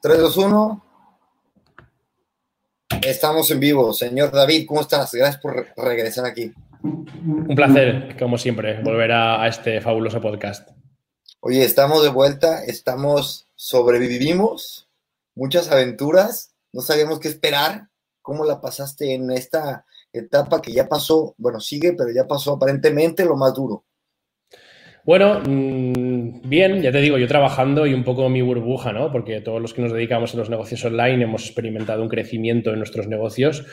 3, 2, 1. Estamos en vivo. Señor David, ¿cómo estás? Gracias por re- regresar aquí. Un placer, como siempre, volver a, a este fabuloso podcast. Oye, estamos de vuelta, estamos, sobrevivimos, muchas aventuras, no sabíamos qué esperar. ¿Cómo la pasaste en esta etapa que ya pasó? Bueno, sigue, pero ya pasó aparentemente lo más duro. Bueno, mmm, bien, ya te digo, yo trabajando y un poco mi burbuja, ¿no? Porque todos los que nos dedicamos a los negocios online hemos experimentado un crecimiento en nuestros negocios.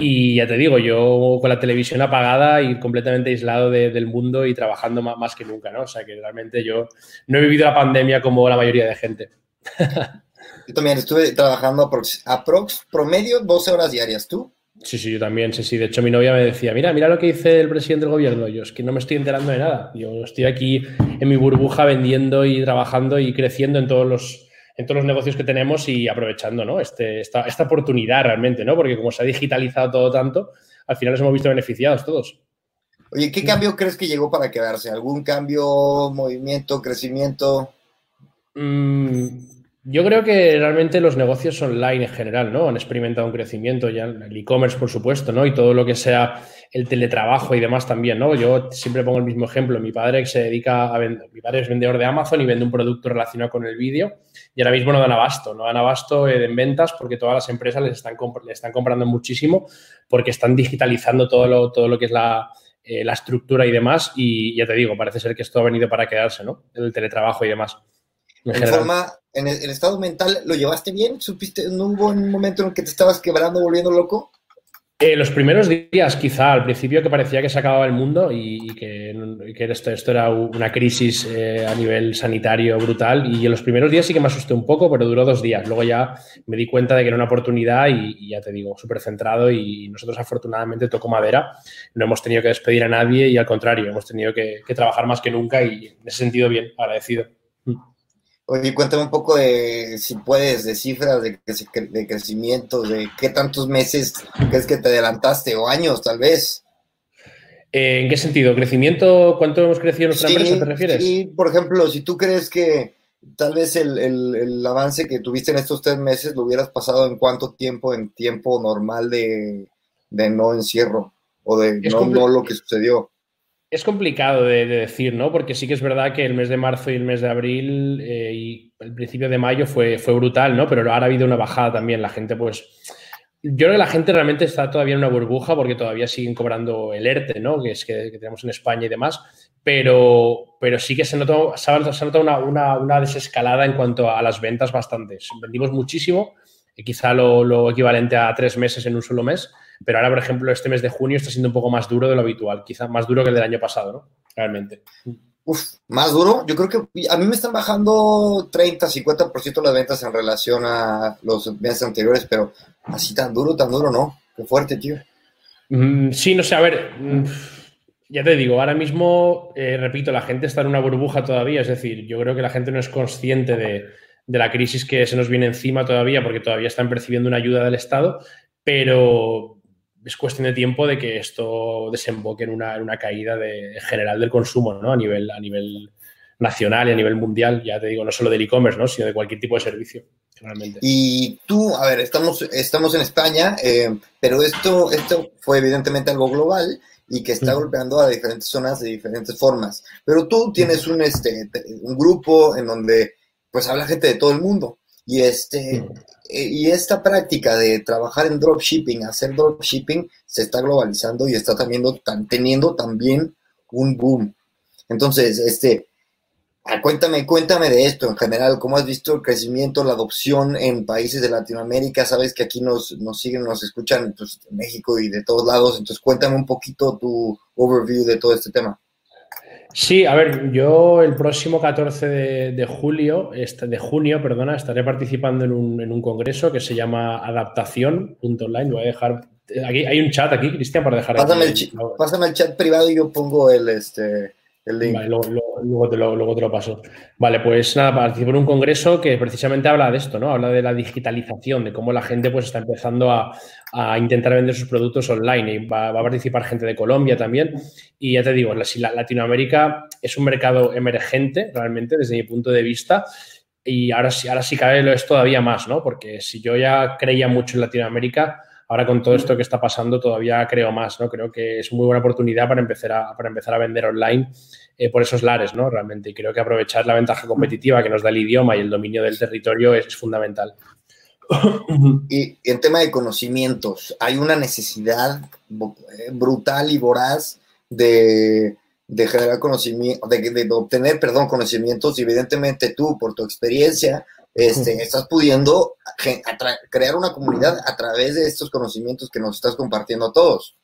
Y ya te digo, yo con la televisión apagada y completamente aislado de, del mundo y trabajando más, más, que nunca, ¿no? O sea que realmente yo no he vivido la pandemia como la mayoría de gente. Yo también estuve trabajando aprox, aprox promedio 12 horas diarias. ¿Tú? Sí, sí, yo también, sí, sí. De hecho, mi novia me decía, mira, mira lo que dice el presidente del gobierno. Yo es que no me estoy enterando de nada. Yo estoy aquí en mi burbuja vendiendo y trabajando y creciendo en todos los, en todos los negocios que tenemos y aprovechando ¿no? este, esta, esta oportunidad realmente, ¿no? Porque como se ha digitalizado todo tanto, al final nos hemos visto beneficiados todos. Oye, ¿qué cambio crees que llegó para quedarse? ¿Algún cambio, movimiento, crecimiento? Mm, yo creo que realmente los negocios online en general, ¿no? Han experimentado un crecimiento ya, el e-commerce, por supuesto, ¿no? Y todo lo que sea el teletrabajo y demás también, ¿no? Yo siempre pongo el mismo ejemplo. Mi padre se dedica a vender, mi padre es vendedor de Amazon y vende un producto relacionado con el vídeo y ahora mismo no dan abasto, no dan abasto en ventas porque todas las empresas les están, le están comprando muchísimo porque están digitalizando todo lo, todo lo que es la, eh, la estructura y demás y ya te digo, parece ser que esto ha venido para quedarse, ¿no? El teletrabajo y demás. En, en forma, en el, el, estado mental, ¿lo llevaste bien? ¿Supiste, no hubo un momento en el que te estabas quebrando, volviendo loco? Eh, los primeros días, quizá, al principio que parecía que se acababa el mundo y, y que, y que esto, esto, era una crisis eh, a nivel sanitario brutal. Y en los primeros días sí que me asusté un poco, pero duró dos días. Luego ya me di cuenta de que era una oportunidad y, y ya te digo, súper centrado. Y nosotros, afortunadamente, tocó madera. No hemos tenido que despedir a nadie y al contrario, hemos tenido que, que trabajar más que nunca y en ese sentido, bien, agradecido. Oye, cuéntame un poco de, si puedes, de cifras de, de, crecimiento, de qué tantos meses crees que te adelantaste o años, tal vez. Eh, ¿En qué sentido? ¿Crecimiento? ¿Cuánto hemos crecido en nuestra sí, empresa? ¿Te refieres? Sí, por ejemplo, si tú crees que tal vez el, el, el, avance que tuviste en estos tres meses lo hubieras pasado en cuánto tiempo, en tiempo normal de, de no encierro o de no, no, lo que sucedió. Es complicado de, de, decir, ¿no? Porque sí que es verdad que el mes de marzo y el mes de abril eh, y el principio de mayo fue, fue brutal, ¿no? Pero ahora ha habido una bajada también. La gente, pues. Yo creo que la gente realmente está todavía en una burbuja porque todavía siguen cobrando el ERTE, ¿no? Que es que, tenemos en España y demás. Pero, pero sí que se nota, se nota una, una, una, desescalada en cuanto a las ventas bastantes. Vendimos muchísimo, quizá lo, lo equivalente a tres meses en un solo mes pero ahora, por ejemplo, este mes de junio está siendo un poco más duro de lo habitual, quizá más duro que el del año pasado, ¿no? Realmente. Uf, más duro. Yo creo que a mí me están bajando 30, 50% las ventas en relación a los meses anteriores, pero así tan duro, tan duro, ¿no? Qué fuerte, tío. Mm, sí, no sé, a ver, mm, ya te digo, ahora mismo, eh, repito, la gente está en una burbuja todavía, es decir, yo creo que la gente no es consciente de, de la crisis que se nos viene encima todavía, porque todavía están percibiendo una ayuda del Estado, pero es cuestión de tiempo de que esto desemboque en una, en una caída de, general del consumo, ¿no? A nivel, a nivel nacional y a nivel mundial, ya te digo, no solo del e-commerce, ¿no? Sino de cualquier tipo de servicio, realmente. Y tú, a ver, estamos, estamos en España, eh, pero esto, esto fue evidentemente algo global y que está -huh. golpeando a diferentes zonas de diferentes formas. Pero tú tienes un, este, un grupo en donde pues habla gente de todo el mundo. Y, este, -huh. Y esta práctica de trabajar en dropshipping, hacer dropshipping, se está globalizando y está teniendo, teniendo también un boom. Entonces, este, ah, cuéntame, cuéntame de esto en general, cómo has visto el crecimiento, la adopción en países de Latinoamérica, sabes que aquí nos, nos siguen, nos escuchan pues, en México y de todos lados, entonces cuéntame un poquito tu overview de todo este tema. Sí, a ver, yo el próximo 14 de, julio, este, de junio, perdona, estaré participando en un, en un congreso que se llama Adaptación.online. Voy a dejar. Aquí, hay un chat aquí, Cristian, para dejar. Pásame, el, pásame el chat privado y yo pongo el, este, Vale, luego, te lo, paso. Vale, pues nada, participo en un congreso que precisamente habla de esto, ¿no? Habla de la digitalización, de cómo la gente pues está empezando a, intentar vender sus productos online. Y va, a participar gente de Colombia también. Y ya te digo, Latinoamérica es un mercado emergente, realmente, desde mi punto de vista. Y ahora sí, ahora sí cabe lo es todavía más, ¿no? Porque si yo ya creía mucho en Latinoamérica, ahora con todo esto que está pasando todavía creo más, ¿no? Creo que es muy buena oportunidad para empezar a, para empezar a vender online eh, por esos lares, ¿no? Realmente. Y creo que aprovechar la ventaja competitiva que nos da el idioma y el dominio del territorio es, fundamental. Y en tema de conocimientos, hay una necesidad eh, brutal y voraz de, generar conocimiento, de, obtener, perdón, conocimientos. Evidentemente tú, por tu experiencia, este, estás pudiendo crear una comunidad a través de estos conocimientos que nos estás compartiendo a todos.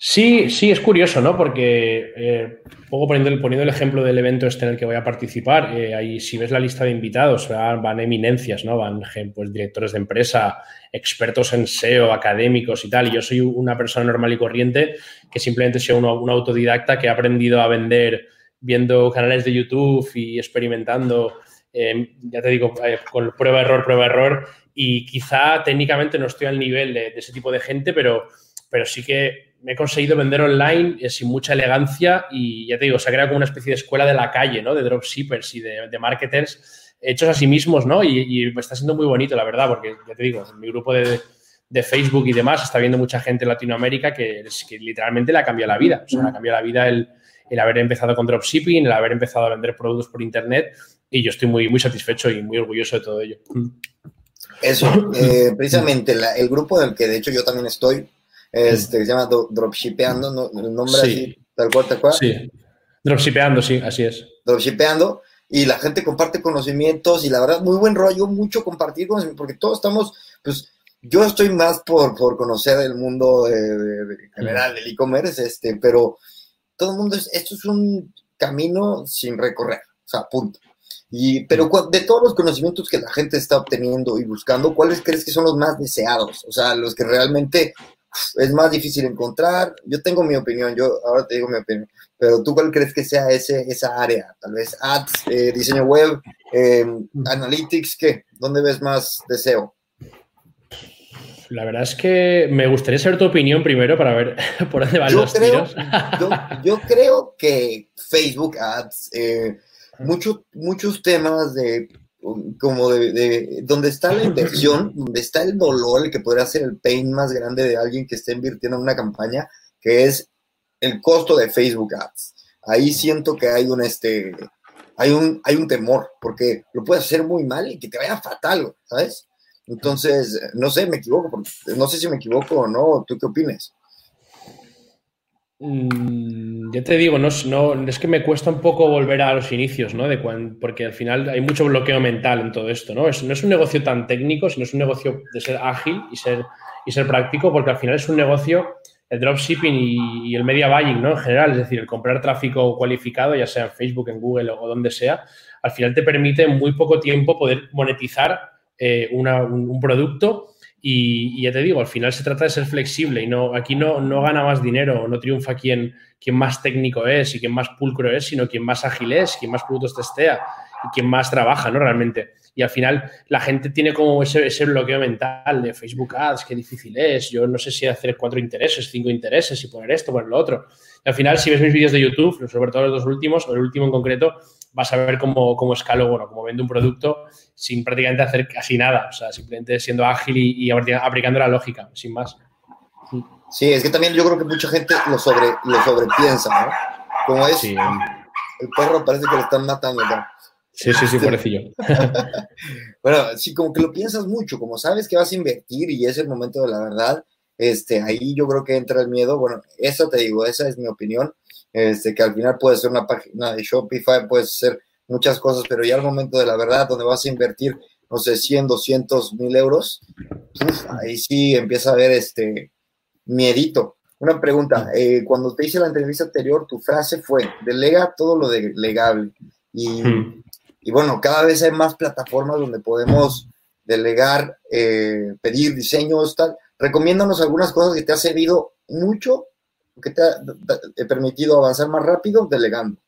Sí, sí, es curioso, ¿no? Porque, eh, poco poniendo, poniendo, el ejemplo del evento este en el que voy a participar, eh, ahí si ves la lista de invitados, van, eminencias, ¿no? Van pues, directores de empresa, expertos en SEO, académicos y tal. Y yo soy una persona normal y corriente que simplemente soy un, un autodidacta que ha aprendido a vender viendo canales de YouTube y experimentando eh, ya te digo, eh, con prueba, error, prueba, error, y quizá técnicamente no estoy al nivel de, ese tipo de gente, pero, pero sí que me he conseguido vender online eh, sin mucha elegancia y ya te digo, se ha creado como una especie de escuela de la calle, ¿no? De dropshippers y de, marketers hechos a sí mismos, ¿no? Y, está siendo muy bonito, la verdad, porque ya te digo, mi grupo de, Facebook y demás está viendo mucha gente en Latinoamérica que, que literalmente le ha cambiado la vida. O sea, le ha cambiado la vida el, el haber empezado con dropshipping, el haber empezado a vender productos por internet y yo estoy muy, muy satisfecho y muy orgulloso de todo ello. Eso, eh, precisamente el grupo del que de hecho yo también estoy, este, se llama Dropshipeando, el nombre así, tal cual, tal cual. Sí, Dropshipeando, sí, así es. Dropshipeando, y la gente comparte conocimientos y la verdad, muy buen rollo, mucho compartir conocimientos, porque todos estamos, pues, yo estoy más por, por conocer el mundo de, general del e-commerce, este, pero todo el mundo, es, esto es un camino sin recorrer, o sea, punto. Y, pero de todos los conocimientos que la gente está obteniendo y buscando, ¿cuáles crees que son los más deseados? O sea, los que realmente es más difícil encontrar. Yo tengo mi opinión, yo ahora te digo mi opinión, pero tú cuál crees que sea ese, esa área? Tal vez ads, eh, diseño web, eh, analytics, ¿qué? ¿Dónde ves más deseo? La verdad es que me gustaría saber tu opinión primero para ver por dónde van los tiros. Yo, creo que Facebook Ads, eh, muchos muchos temas de como de, donde está la inversión, donde está el dolor, el que podría ser el pain más grande de alguien que esté invirtiendo en una campaña, que es el costo de Facebook Ads. Ahí siento que hay un este hay un hay un temor porque lo puedes hacer muy mal y que te vaya fatal, ¿sabes? Entonces, no sé, me equivoco, no sé si me equivoco o no, ¿tú qué opinas? Mm, ya te digo, no, es que me cuesta un poco volver a los inicios, ¿no? De porque al final hay mucho bloqueo mental en todo esto, ¿no? Es, no es un negocio tan técnico, sino es un negocio de ser ágil y ser, y ser práctico, porque al final es un negocio, el dropshipping y, el media buying, ¿no? En general, es decir, el comprar tráfico cualificado, ya sea en Facebook, en Google o donde sea, al final te permite en muy poco tiempo poder monetizar eh, un producto y, ya te digo, al final se trata de ser flexible y no, aquí no, no gana más dinero, no triunfa quien, quien más técnico es y quien más pulcro es, sino quien más ágil es, quien más productos testea y quien más trabaja, ¿no? Realmente. Y al final la gente tiene como ese, bloqueo mental de Facebook Ads, qué difícil es, yo no sé si hacer cuatro intereses, cinco intereses y poner esto, poner lo otro. Y al final, si ves mis vídeos de YouTube, sobre todo los dos últimos, o el último en concreto, vas a ver cómo, cómo escalo, bueno, cómo vendo un producto sin prácticamente hacer casi nada, o sea, simplemente siendo ágil y, aplicando la lógica, sin más. Sí, es que también yo creo que mucha gente lo, sobre, lo sobrepiensa, ¿no? Como es, el perro parece que lo están matando, ¿no? Sí, sí, sí, pobrecillo. bueno, sí, como que lo piensas mucho, como sabes que vas a invertir y es el momento de la verdad, este, ahí yo creo que entra el miedo. Bueno, eso te digo, esa es mi opinión este, que al final puede ser una página de Shopify, puede ser muchas cosas, pero ya al momento de la verdad, donde vas a invertir, no sé, 100, 200 mil euros, ahí sí empieza a haber este miedito. Una pregunta, eh, cuando te hice la entrevista anterior, tu frase fue, delega todo lo delegable. Y, hmm. y bueno, cada vez hay más plataformas donde podemos delegar, eh, pedir diseños, tal. Recomiéndanos algunas cosas que te ha servido mucho, que te ha permitido avanzar más rápido delegando.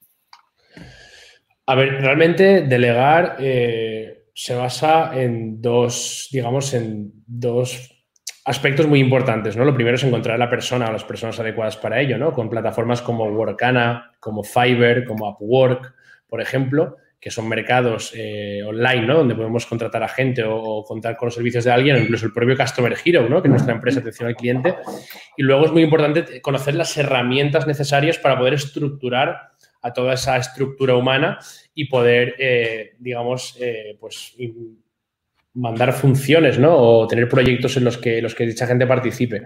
A ver, realmente delegar eh, se basa en dos, digamos, en dos aspectos muy importantes, ¿no? Lo primero es encontrar a la persona o las personas adecuadas para ello, ¿no? Con plataformas como Workana, como Fiverr, como Upwork, por ejemplo, que son mercados eh, online, ¿no? Donde podemos contratar a gente o, contar con los servicios de alguien, o incluso el propio Customer Hero, ¿no? Que es nuestra empresa de atención al cliente. Y luego es muy importante conocer las herramientas necesarias para poder estructurar a toda esa estructura humana y poder, eh, digamos, eh, pues mandar funciones, ¿no? O tener proyectos en los que, los que dicha gente participe.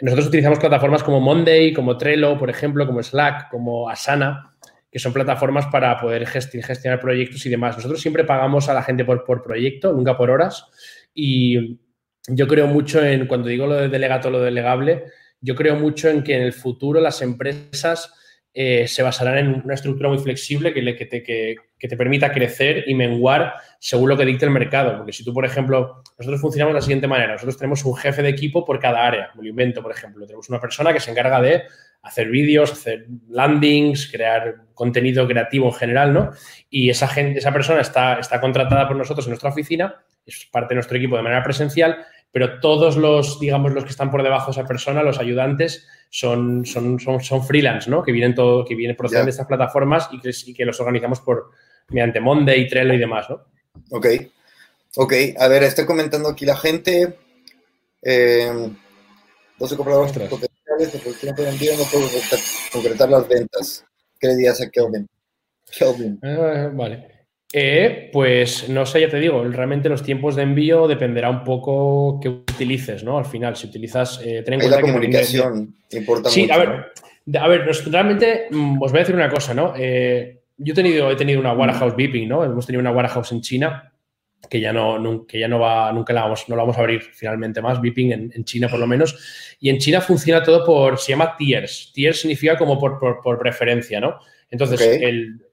Nosotros utilizamos plataformas como Monday, como Trello, por ejemplo, como Slack, como Asana, que son plataformas para poder gestionar proyectos y demás. Nosotros siempre pagamos a la gente por, proyecto, nunca por horas. Y yo creo mucho en, cuando digo lo de delegato, lo delegable, yo creo mucho en que en el futuro las empresas eh, se basarán en una estructura muy flexible que, le, que, te, que, te, permita crecer y menguar según lo que dicte el mercado. Porque si tú, por ejemplo, nosotros funcionamos de la siguiente manera, nosotros tenemos un jefe de equipo por cada área, me lo invento, por ejemplo, tenemos una persona que se encarga de hacer vídeos, hacer landings, crear contenido creativo en general, ¿no? Y esa gente, esa persona está, está contratada por nosotros en nuestra oficina, es parte de nuestro equipo de manera presencial, pero todos los, digamos, los que están por debajo de esa persona, los ayudantes, son, son, son, freelance, ¿no? Que vienen todo, que vienen proceden de estas plataformas y que, y que, los organizamos por mediante Monday, Trello y demás, ¿no? Ok. Ok, a ver, estoy comentando aquí la gente. Eh, 12 compradores potenciales de producción de envío no puedo concretar las ventas. ¿Qué le dirías a Kelvin? Kelvin. Uh, vale. Eh, pues no sé, ya te digo, realmente los tiempos de envío dependerá un poco que utilices, ¿no? Al final, si utilizas. Eh, la comunicación importa sí, a ver, a ver, realmente mm, os voy a decir una cosa, ¿no? Eh, yo he tenido, he tenido una warehouse beeping, ¿no? Hemos tenido una warehouse en China que ya no, ya no va, nunca la vamos, no la vamos a abrir finalmente más, beeping en, China por lo menos. Y en China funciona todo por, se llama tiers. Tiers significa como por, por, por preferencia, ¿no? Entonces,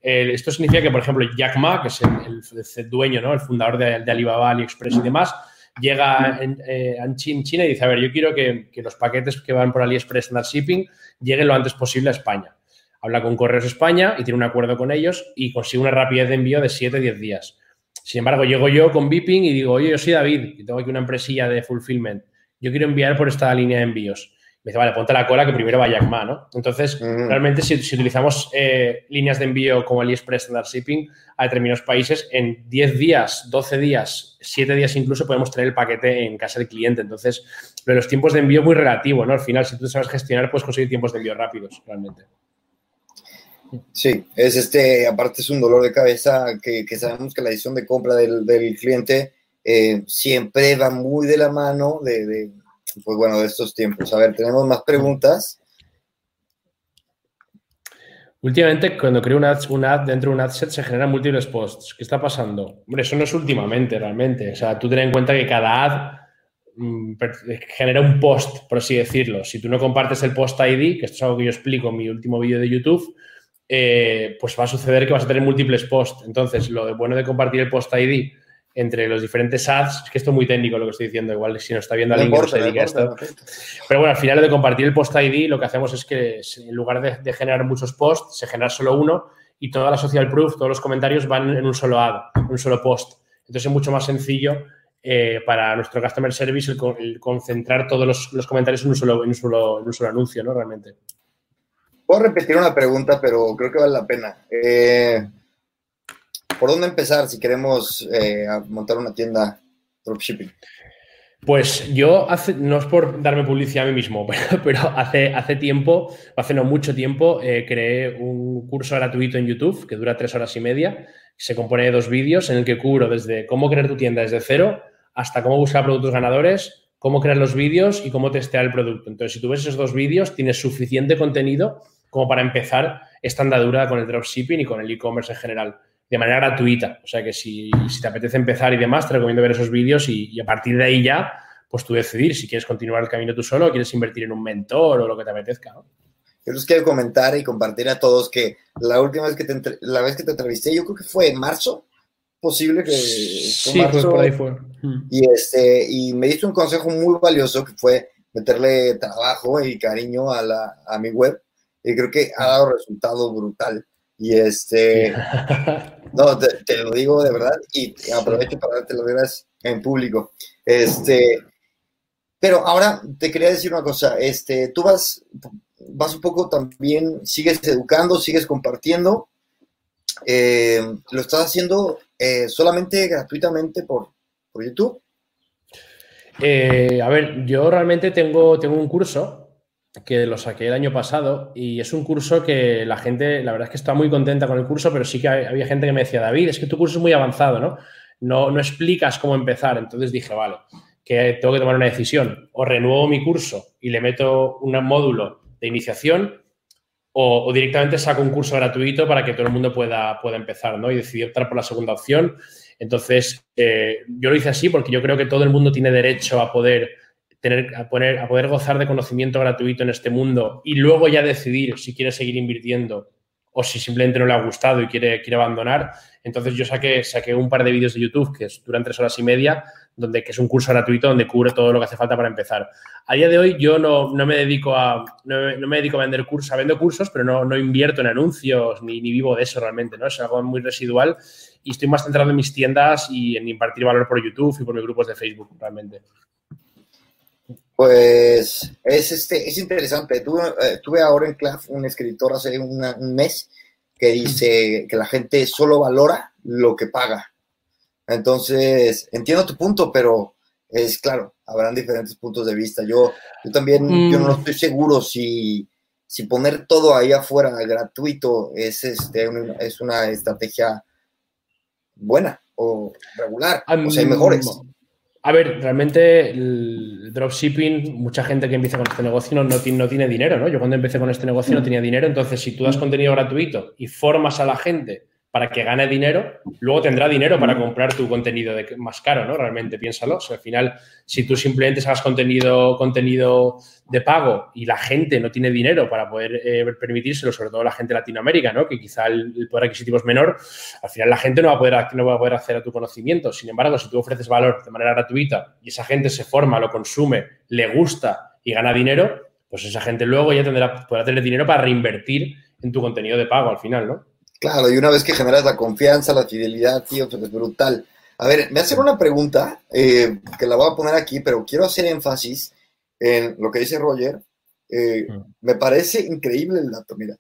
esto significa que, por ejemplo, Jack Ma, que es el, dueño, ¿no? el fundador de, Alibaba, AliExpress y demás, llega en, eh, China y dice, a ver, yo quiero que, los paquetes que van por AliExpress Standard Shipping lleguen lo antes posible a España. Habla con Correos España y tiene un acuerdo con ellos y consigue una rapidez de envío de 7 10 días. Sin embargo, llego yo con Beeping y digo, oye, yo soy David y tengo aquí una empresilla de fulfillment. Yo quiero enviar por esta línea de envíos me dice, vale, ponte la cola que primero va Jack Ma, ¿no? Entonces, realmente si, utilizamos eh, líneas de envío como AliExpress Standard Shipping a determinados países, en 10 días, 12 días, 7 días incluso podemos traer el paquete en casa del cliente. Entonces, los tiempos de envío muy relativo, ¿no? Al final, si tú sabes gestionar, puedes conseguir tiempos de envío rápidos, realmente. Sí, es este, aparte es un dolor de cabeza que, sabemos que la decisión de compra del, cliente eh, siempre va muy de la mano de pues bueno, de estos tiempos. A ver, tenemos más preguntas. Últimamente, cuando creo una ad, dentro de un adset se generan múltiples posts. ¿Qué está pasando? Hombre, eso no es últimamente realmente. O sea, tú ten en cuenta que cada ad mm, genera un post, por así decirlo. Si tú no compartes el post ID, que esto es algo que yo explico en mi último vídeo de YouTube, eh, pues va a suceder que vas a tener múltiples posts. Entonces, lo bueno de compartir el post ID entre los diferentes ads, es que esto es muy técnico lo que estoy diciendo, igual si no está viendo alguien que no se dedica a esto. Pero bueno, al final de compartir el post ID, lo que hacemos es que en lugar de, generar muchos posts, se genera solo uno y toda la social proof, todos los comentarios van en un solo ad, en un solo post. Entonces es mucho más sencillo eh, para nuestro customer service el, concentrar todos los, comentarios en un, solo, en, un solo, en un solo anuncio, ¿no? Realmente. Puedo repetir una pregunta, pero creo que vale la pena. Eh, ¿Por dónde empezar si queremos eh, montar una tienda dropshipping? Pues yo, hace, no es por darme publicidad a mí mismo, pero, hace, hace tiempo, hace no mucho tiempo, eh, creé un curso gratuito en YouTube que dura tres horas y media. Se compone de dos vídeos en el que cubro desde cómo crear tu tienda desde cero hasta cómo buscar productos ganadores, cómo crear los vídeos y cómo testear el producto. Entonces, si tú ves esos dos vídeos, tienes suficiente contenido como para empezar esta andadura con el dropshipping y con el e-commerce en general de manera gratuita. O sea que si, te apetece empezar y demás, te recomiendo ver esos vídeos y, a partir de ahí ya pues tú decidir si quieres continuar el camino tú solo o quieres invertir en un mentor o lo que te apetezca, ¿no? Yo les quiero comentar y compartir a todos que la última vez que te, la vez que te entrevisté, yo creo que fue en marzo, posible que sí, pues por ahí fue. Mm. Y, este, y me diste un consejo muy valioso que fue meterle trabajo y cariño a, la, a mi web y creo que ha dado resultado brutal. Y este, no, te, lo digo de verdad y aprovecho para darte las gracias en público. Este, pero ahora te quería decir una cosa, este, tú vas, vas un poco también, sigues educando, sigues compartiendo, eh, lo estás haciendo eh, solamente gratuitamente por, por YouTube. Eh, a ver, yo realmente tengo, tengo un curso que lo saqué el año pasado y es un curso que la gente, la verdad es que está muy contenta con el curso, pero sí que había gente que me decía, David, es que tu curso es muy avanzado, ¿no? No, no explicas cómo empezar. Entonces dije, vale, que tengo que tomar una decisión. O renuevo mi curso y le meto un módulo de iniciación o, directamente saco un curso gratuito para que todo el mundo pueda, pueda empezar, ¿no? Y decidí optar por la segunda opción. Entonces, eh, yo lo hice así porque yo creo que todo el mundo tiene derecho a poder tener, a, poner, a poder gozar de conocimiento gratuito en este mundo y luego ya decidir si quiere seguir invirtiendo o si simplemente no le ha gustado y quiere, quiere abandonar. Entonces yo saqué, saqué un par de vídeos de YouTube que duran tres horas y media, donde, que es un curso gratuito donde cubre todo lo que hace falta para empezar. A día de hoy yo no, no me, dedico a, no, me dedico a vender cursos, vendo cursos, pero no, no invierto en anuncios ni, ni, vivo de eso realmente, ¿no? Es algo muy residual y estoy más centrado en mis tiendas y en impartir valor por YouTube y por mis grupos de Facebook realmente. Pues es, este, es interesante. Tuve, eh, tuve ahora en clase un escritor hace un mes que dice que la gente solo valora lo que paga. Entonces, entiendo tu punto, pero es claro, habrán diferentes puntos de vista. Yo, yo también yo no mm. estoy seguro si, si poner todo ahí afuera gratuito es, este, es una estrategia buena o regular. o sea, hay mejores. A ver, realmente el dropshipping, mucha gente que empieza con este negocio no, no, tiene dinero, ¿no? Yo cuando empecé con este negocio no tenía dinero, entonces si tú das contenido gratuito y formas a la gente para que gane dinero, luego tendrá dinero para comprar tu contenido de, más caro, ¿no? Realmente, piénsalo. O sea, al final, si tú simplemente sacas contenido, contenido de pago y la gente no tiene dinero para poder eh, permitírselo, sobre todo la gente de Latinoamérica, ¿no? Que quizá el, poder adquisitivo es menor, al final la gente no va, a poder, no va a poder acceder a tu conocimiento. Sin embargo, si tú ofreces valor de manera gratuita y esa gente se forma, lo consume, le gusta y gana dinero, pues esa gente luego ya tendrá, podrá tener dinero para reinvertir en tu contenido de pago al final, ¿no? Claro, y una vez que generas la confianza, la fidelidad, tío, pues es brutal. A ver, me hacen una pregunta eh, que la voy a poner aquí, pero quiero hacer énfasis en lo que dice Roger. Eh, me parece increíble el dato, mira.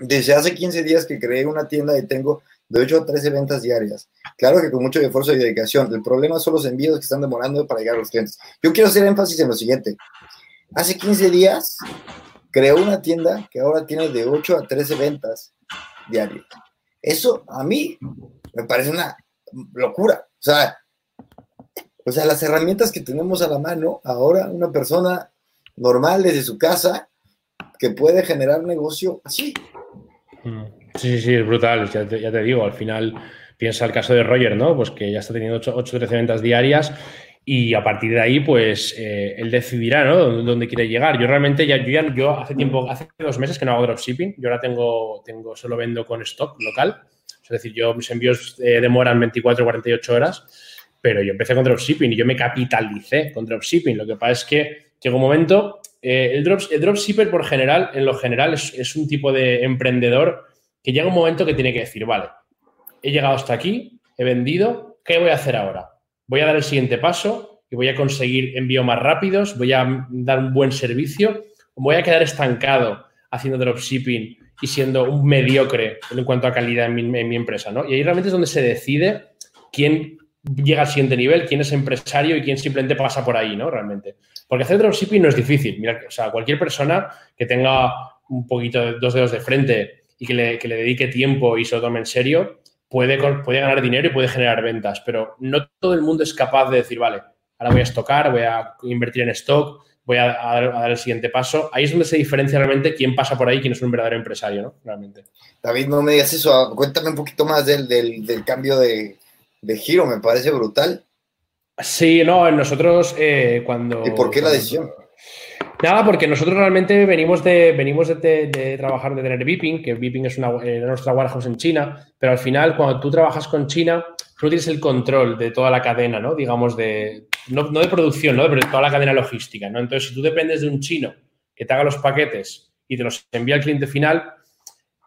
Desde hace 15 días que creé una tienda y tengo de 8 a 13 ventas diarias. Claro que con mucho esfuerzo y dedicación. El problema son los envíos que están demorando para llegar a los clientes. Yo quiero hacer énfasis en lo siguiente. Hace 15 días creó una tienda que ahora tiene de 8 a 13 ventas diario. Eso a mí me parece una locura. O sea, o sea, las herramientas que tenemos a la mano, ahora una persona normal desde su casa que puede generar negocio así. Mm. Sí, sí, es brutal. Ya te, digo, al final piensa el caso de Roger, ¿no? Pues que ya está teniendo 8 o 13 ventas diarias y a partir de ahí, pues eh, él decidirá, ¿no? Dónde, quiere llegar. Yo realmente ya, yo, yo hace tiempo, hace dos meses que no hago dropshipping. Yo ahora tengo, tengo, solo vendo con stock local. Es decir, yo mis envíos eh, demoran 24 o 48 horas, pero yo empecé con dropshipping y yo me capitalicé con dropshipping. Lo que pasa es que llegó un momento, eh, el, drops, el dropshipper por general, en lo general, es, es un tipo de emprendedor que llega un momento que tiene que decir, vale, he llegado hasta aquí, he vendido, ¿qué voy a hacer ahora? Voy a dar el siguiente paso y voy a conseguir envíos más rápidos, voy a dar un buen servicio, voy a quedar estancado haciendo dropshipping y siendo un mediocre en cuanto a calidad en mi, empresa, ¿no? Y ahí realmente es donde se decide quién llega al siguiente nivel, quién es empresario y quién simplemente pasa por ahí, ¿no? Realmente. Porque hacer dropshipping no es difícil. Mira, o sea, cualquier persona que tenga un poquito de dos dedos de frente y que le, que le dedique tiempo y se lo tome en serio, puede, puede ganar dinero y puede generar ventas, pero no todo el mundo es capaz de decir, vale, ahora voy a estocar, voy a invertir en stock, voy a, dar, el siguiente paso. Ahí es donde se diferencia realmente quién pasa por ahí, quién es un verdadero empresario, ¿no? Realmente. David, no me digas eso. Cuéntame un poquito más del, cambio de, giro, me parece brutal. Sí, no, nosotros eh, cuando... ¿Y por qué la decisión? Nada, porque nosotros realmente venimos de, trabajar, de tener Viping, que Viping es una, eh, nuestra warehouse en China, pero al final cuando tú trabajas con China, tú tienes el control de toda la cadena, ¿no? Digamos, de, no, de producción, ¿no? Pero de toda la cadena logística, ¿no? Entonces, si tú dependes de un chino que te haga los paquetes y te los envía al cliente final,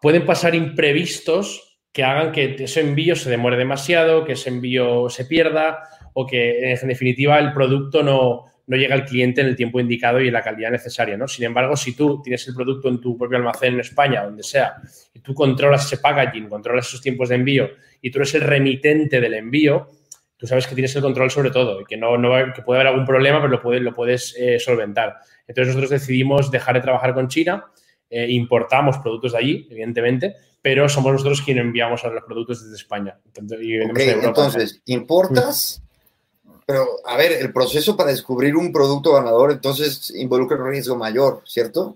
pueden pasar imprevistos que hagan que ese envío se demore demasiado, que ese envío se pierda o que en definitiva el producto no, no llega al cliente en el tiempo indicado y en la calidad necesaria, ¿no? Sin embargo, si tú tienes el producto en tu propio almacén en España, donde sea, y tú controlas ese packaging, controlas esos tiempos de envío y tú eres el remitente del envío, tú sabes que tienes el control sobre todo y que no, no que puede haber algún problema, pero lo puedes, lo puedes eh, solventar. Entonces nosotros decidimos dejar de trabajar con China, eh, importamos productos de allí, evidentemente, pero somos nosotros quienes enviamos a los productos desde España. Entonces, entonces importas pero, a ver, el proceso para descubrir un producto ganador entonces involucra un riesgo mayor, ¿cierto?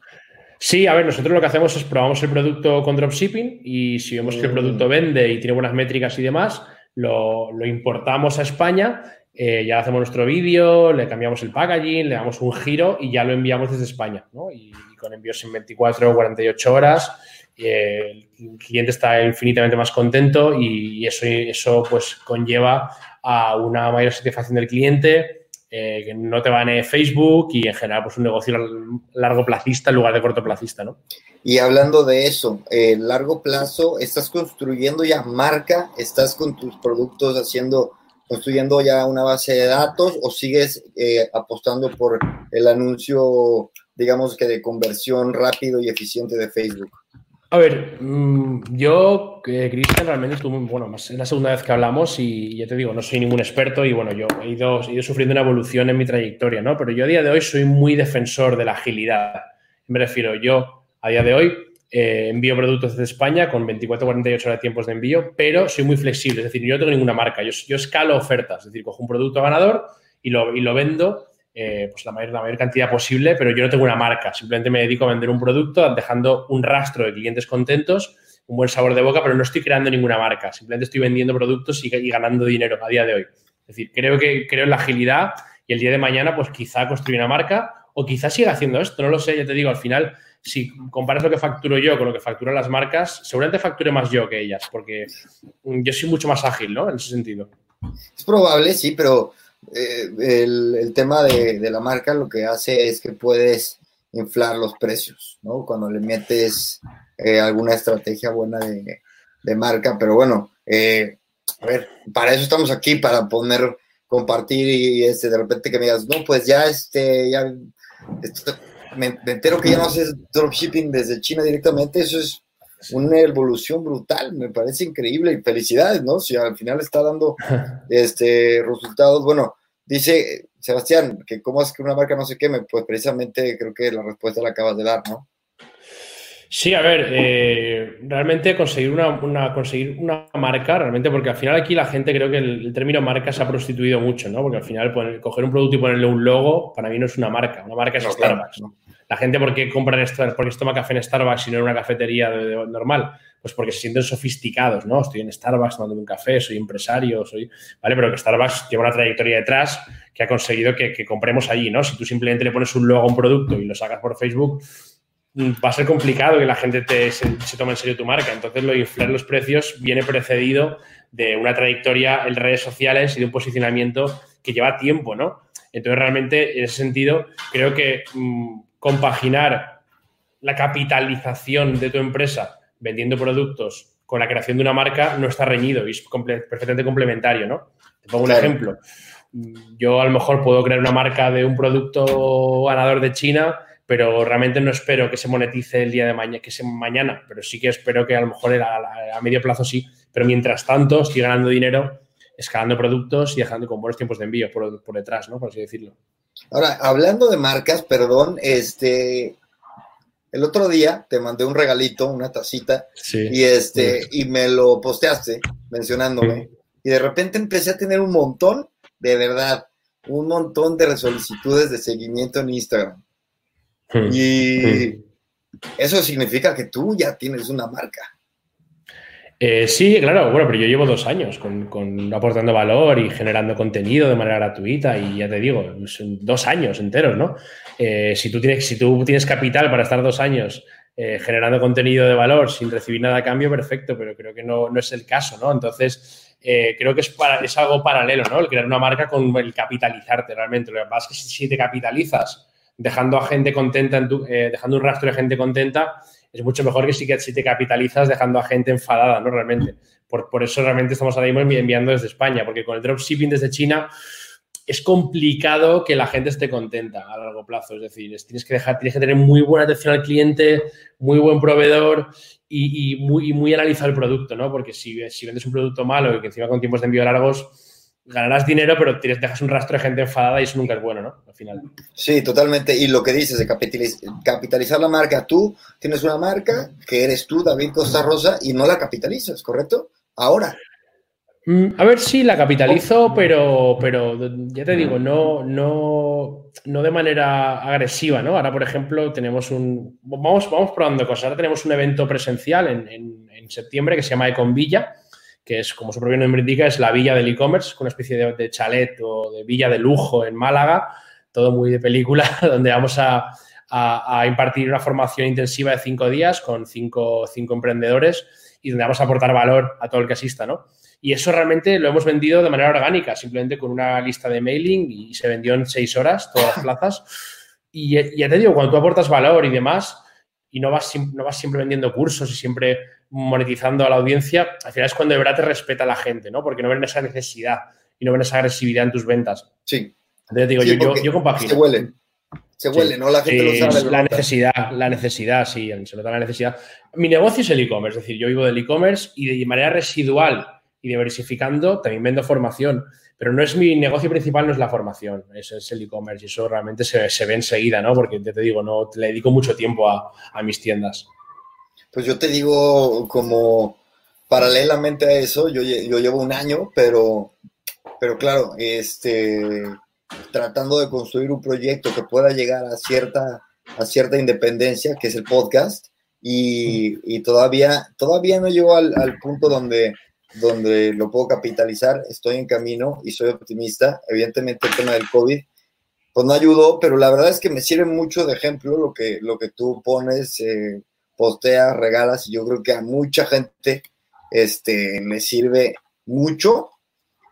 Sí, a ver, nosotros lo que hacemos es probamos el producto con dropshipping y si vemos que el mm. producto vende y tiene buenas métricas y demás, lo, importamos a España, eh, ya hacemos nuestro vídeo, le cambiamos el packaging, le damos un giro y ya lo enviamos desde España, ¿no? Y, con envíos en 24 o 48 horas, el cliente está infinitamente más contento y, eso, eso pues conlleva a una mayor satisfacción del cliente, eh, que no te van en Facebook y en general pues un negocio largo plazista en lugar de cortoplacista, ¿no? Y hablando de eso, eh, largo plazo, ¿estás construyendo ya marca? ¿Estás con tus productos haciendo, construyendo ya una base de datos o sigues eh, apostando por el anuncio, digamos que de conversión rápido y eficiente de Facebook? A ver, mm, yo, eh, Cristian, realmente estuve, bueno, más, es la segunda vez que hablamos y ya te digo, no soy ningún experto y bueno, yo he ido sufriendo una evolución en mi trayectoria, ¿no? Pero yo a día de hoy soy muy defensor de la agilidad. Me refiero, yo a día de hoy eh, envío productos desde España con 24 48 horas de tiempos de envío, pero soy muy flexible, es decir, yo no tengo ninguna marca, yo, yo escalo ofertas, es decir, cojo un producto ganador y lo, y lo vendo eh, pues la mayor, la mayor cantidad posible, pero yo no tengo una marca, simplemente me dedico a vender un producto dejando un rastro de clientes contentos, un buen sabor de boca, pero no estoy creando ninguna marca, simplemente estoy vendiendo productos y, ganando dinero a día de hoy. Es decir, creo que creo en la agilidad y el día de mañana pues quizá construir una marca o quizá siga haciendo esto, no lo sé, ya te digo, al final si comparas lo que facturo yo con lo que facturan las marcas, seguramente facture más yo que ellas, porque yo soy mucho más ágil, ¿no? En ese sentido. Es probable, sí, pero eh, el, tema de, la marca lo que hace es que puedes inflar los precios, ¿no? Cuando le metes eh, alguna estrategia buena de, marca, pero bueno, eh, a ver, para eso estamos aquí, para poner, compartir y, este, de repente que me digas, no, pues ya, este, ya, me, entero que ya no haces dropshipping desde China directamente, eso es una evolución brutal, me parece increíble y felicidades, ¿no? Si al final está dando este, resultados, bueno, dice Sebastián, que cómo es que una marca no se queme, pues precisamente creo que la respuesta la acabas de dar, ¿no? Sí, a ver, eh, realmente conseguir una, conseguir una marca, realmente, porque al final aquí la gente creo que el, término marca se ha prostituido mucho, ¿no? Porque al final coger un producto y ponerle un logo, para mí no es una marca, una marca es Starbucks, ¿no? La gente, ¿por qué compran esto? ¿Por qué toma café en Starbucks y no en una cafetería normal? Pues porque se sienten sofisticados, ¿no? Estoy en Starbucks tomando un café, soy empresario, soy. ¿Vale? Pero que Starbucks lleva una trayectoria detrás que ha conseguido que, compremos allí, ¿no? Si tú simplemente le pones un logo a un producto y lo sacas por Facebook, va a ser complicado que la gente te, se, tome en serio tu marca. Entonces, lo de inflar los precios viene precedido de una trayectoria en redes sociales y de un posicionamiento que lleva tiempo, ¿no? Entonces, realmente, en ese sentido, creo que mm, compaginar la capitalización de tu empresa vendiendo productos con la creación de una marca no está reñido y es perfectamente complementario, ¿no? Te pongo un ejemplo. Yo a lo mejor puedo crear una marca de un producto ganador de China, pero realmente no espero que se monetice el día de mañana, que sea mañana, pero sí que espero que a lo mejor a, medio plazo sí, pero mientras tanto estoy ganando dinero escalando productos y dejando con buenos tiempos de envío por, por detrás, ¿no? Por así decirlo. Ahora, hablando de marcas, perdón, este, el otro día te mandé un regalito, una tacita, y este, y me lo posteaste mencionándome, y de repente empecé a tener un montón, de verdad, un montón de solicitudes de seguimiento en Instagram. Y eso significa que tú ya tienes una marca. Eh, sí, claro, bueno, pero yo llevo dos años con, aportando valor y generando contenido de manera gratuita y ya te digo, dos años enteros, ¿no? Eh, si, tú tienes, si tú tienes capital para estar dos años eh, generando contenido de valor sin recibir nada a cambio, perfecto, pero creo que no, no es el caso, ¿no? Entonces, creo que es, para, es algo paralelo, ¿no? El crear una marca con el capitalizarte realmente. Lo que pasa es que si te capitalizas dejando a gente contenta, en tu, dejando un rastro de gente contenta, es mucho mejor que si, si te capitalizas dejando a gente enfadada, ¿no? Realmente. Por, por eso realmente estamos ahora mismo enviando desde España, porque con el dropshipping desde China es complicado que la gente esté contenta a largo plazo. Es decir, tienes que dejar, que tener muy buena atención al cliente, muy buen proveedor y, muy, muy analizar el producto, ¿no? Porque si, si vendes un producto malo y que encima con tiempos de envío largos, ganarás dinero, pero dejas un rastro de gente enfadada y eso nunca es bueno, ¿no? Al final. Sí, totalmente. Y lo que dices de capitalizar la marca, tú tienes una marca que eres tú, David Costa Rosa, y no la capitalizas, ¿correcto? Ahora. Mm, a ver si la capitalizo, pero, pero ya te digo, no, no, no de manera agresiva, ¿no? Ahora, por ejemplo, tenemos un. Vamos, vamos probando cosas. Ahora tenemos un evento presencial en, en, en septiembre que se llama Econvilla que es, como su propio nombre indica, es la villa del e-commerce, una especie de, chalet o de villa de lujo en Málaga, todo muy de película, donde vamos a, impartir una formación intensiva de cinco días con cinco, cinco, emprendedores y donde vamos a aportar valor a todo el que asista, ¿no? Y eso realmente lo hemos vendido de manera orgánica, simplemente con una lista de mailing y se vendió en seis horas todas las plazas. Y ya te digo, cuando tú aportas valor y demás, y no vas, no vas siempre vendiendo cursos y siempre monetizando a la audiencia, al final es cuando de verdad te respeta la gente, ¿no? Porque no ven esa necesidad y no ven esa agresividad en tus ventas. Sí. Entonces digo, yo, yo, compagino. Se huelen. Se huele, ¿no? La gente lo sabe. la necesidad, la necesidad, sí, se nota la necesidad. Mi negocio es el e-commerce, es decir, yo vivo del e-commerce y de manera residual y diversificando también vendo formación, pero no es mi negocio principal, no es la formación, es, el e-commerce y eso realmente se, se, ve enseguida, ¿no? Porque te, te digo, no le dedico mucho tiempo a, a mis tiendas. Pues yo te digo, como paralelamente a eso, yo, yo llevo un año, pero, pero claro, este, tratando de construir un proyecto que pueda llegar a cierta, a cierta independencia, que es el podcast, y, y todavía, todavía no llego al, al, punto donde, donde lo puedo capitalizar, estoy en camino y soy optimista. Evidentemente el tema del COVID pues no ayudó, pero la verdad es que me sirve mucho de ejemplo lo que, lo que tú pones. Eh, posteas, regalas, y yo creo que a mucha gente este, le sirve mucho.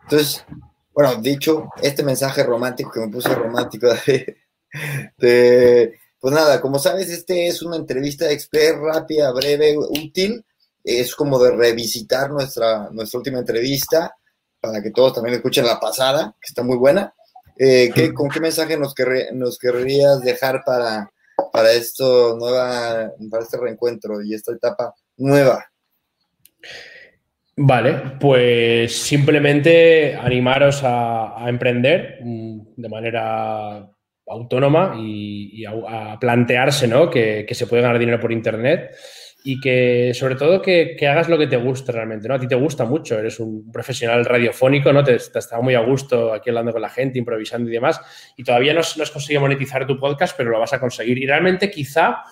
Entonces, bueno, dicho este mensaje romántico que me puse romántico pues nada, como sabes, este es una entrevista de expert rápida, breve, útil. Es como de revisitar nuestra, nuestra última entrevista para que todos también escuchen la pasada, que está muy buena. Eh, ¿qué, ¿Con qué mensaje nos, nos querrías dejar para, para esto nueva, para este reencuentro y esta etapa nueva? Vale, pues simplemente animaros a, emprender mm, de manera autónoma y, a, plantearse ¿no? que, que, se puede ganar dinero por Internet y que sobre todo que, que, hagas lo que te guste realmente, ¿no? A ti te gusta mucho, eres un profesional radiofónico, ¿no? Te, te estaba muy a gusto aquí hablando con la gente, improvisando y demás, y todavía no, no has conseguido monetizar tu podcast, pero lo vas a conseguir. Y realmente quizá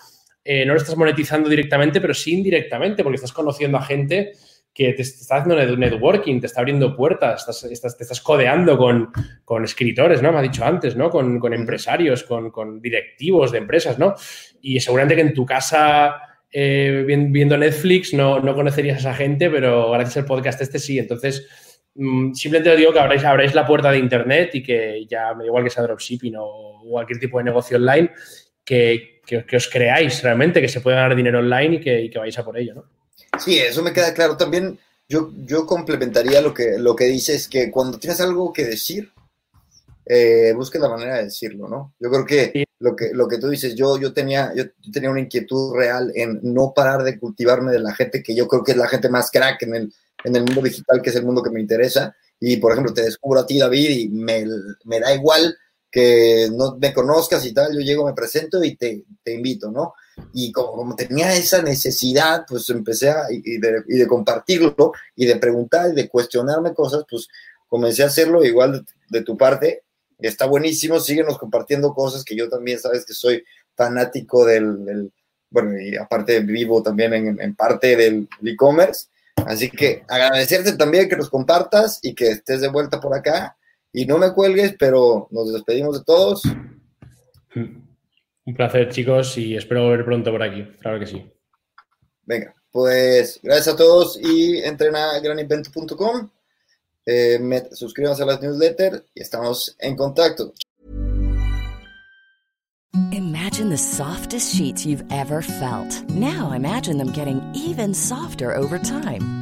eh, no lo estás monetizando directamente, pero sí indirectamente, porque estás conociendo a gente que te, está haciendo networking, te está abriendo puertas, estás, estás, te estás codeando con, con, escritores, ¿no? Me ha dicho antes, ¿no? Con, con empresarios, con, con directivos de empresas, ¿no? Y seguramente que en tu casa eh, viendo Netflix no, no, conocerías a esa gente, pero gracias al podcast este sí. Entonces, mmm, simplemente os digo que abráis, abráis, la puerta de Internet y que ya me da igual que sea dropshipping o cualquier tipo de negocio online, que, que, que os creáis realmente que se puede ganar dinero online y que, y que vais a por ello, ¿no? Sí, eso me queda claro. También yo, yo complementaría lo que, lo que dices, que cuando tienes algo que decir, eh, busque la manera de decirlo, ¿no? Yo creo que. Lo que, lo que tú dices, yo, yo, tenía, yo tenía una inquietud real en no parar de cultivarme de la gente que yo creo que es la gente más crack en el, en el mundo digital, que es el mundo que me interesa. Y, por ejemplo, te descubro a ti, David, y me, me da igual que no me conozcas y tal, yo llego, me presento y te, te invito, ¿no? Y como, como, tenía esa necesidad, pues empecé a, y de, y de compartirlo, y de preguntar, y de cuestionarme cosas, pues comencé a hacerlo igual de, de tu parte, está buenísimo, síguenos compartiendo cosas que yo también sabes que soy fanático del, del bueno, y aparte vivo también en, en parte del e-commerce, Así que agradecerte también que nos compartas y que estés de vuelta por acá. Y no me cuelgues, pero nos despedimos de todos. Un placer, chicos, y espero ver pronto por aquí. Claro que sí. Venga, pues gracias a todos y entren a graninvento.com. Eh, suscríbanse a las newsletters y estamos en contacto. Imagine the softest sheets you've ever felt. Now imagine them getting even softer over time.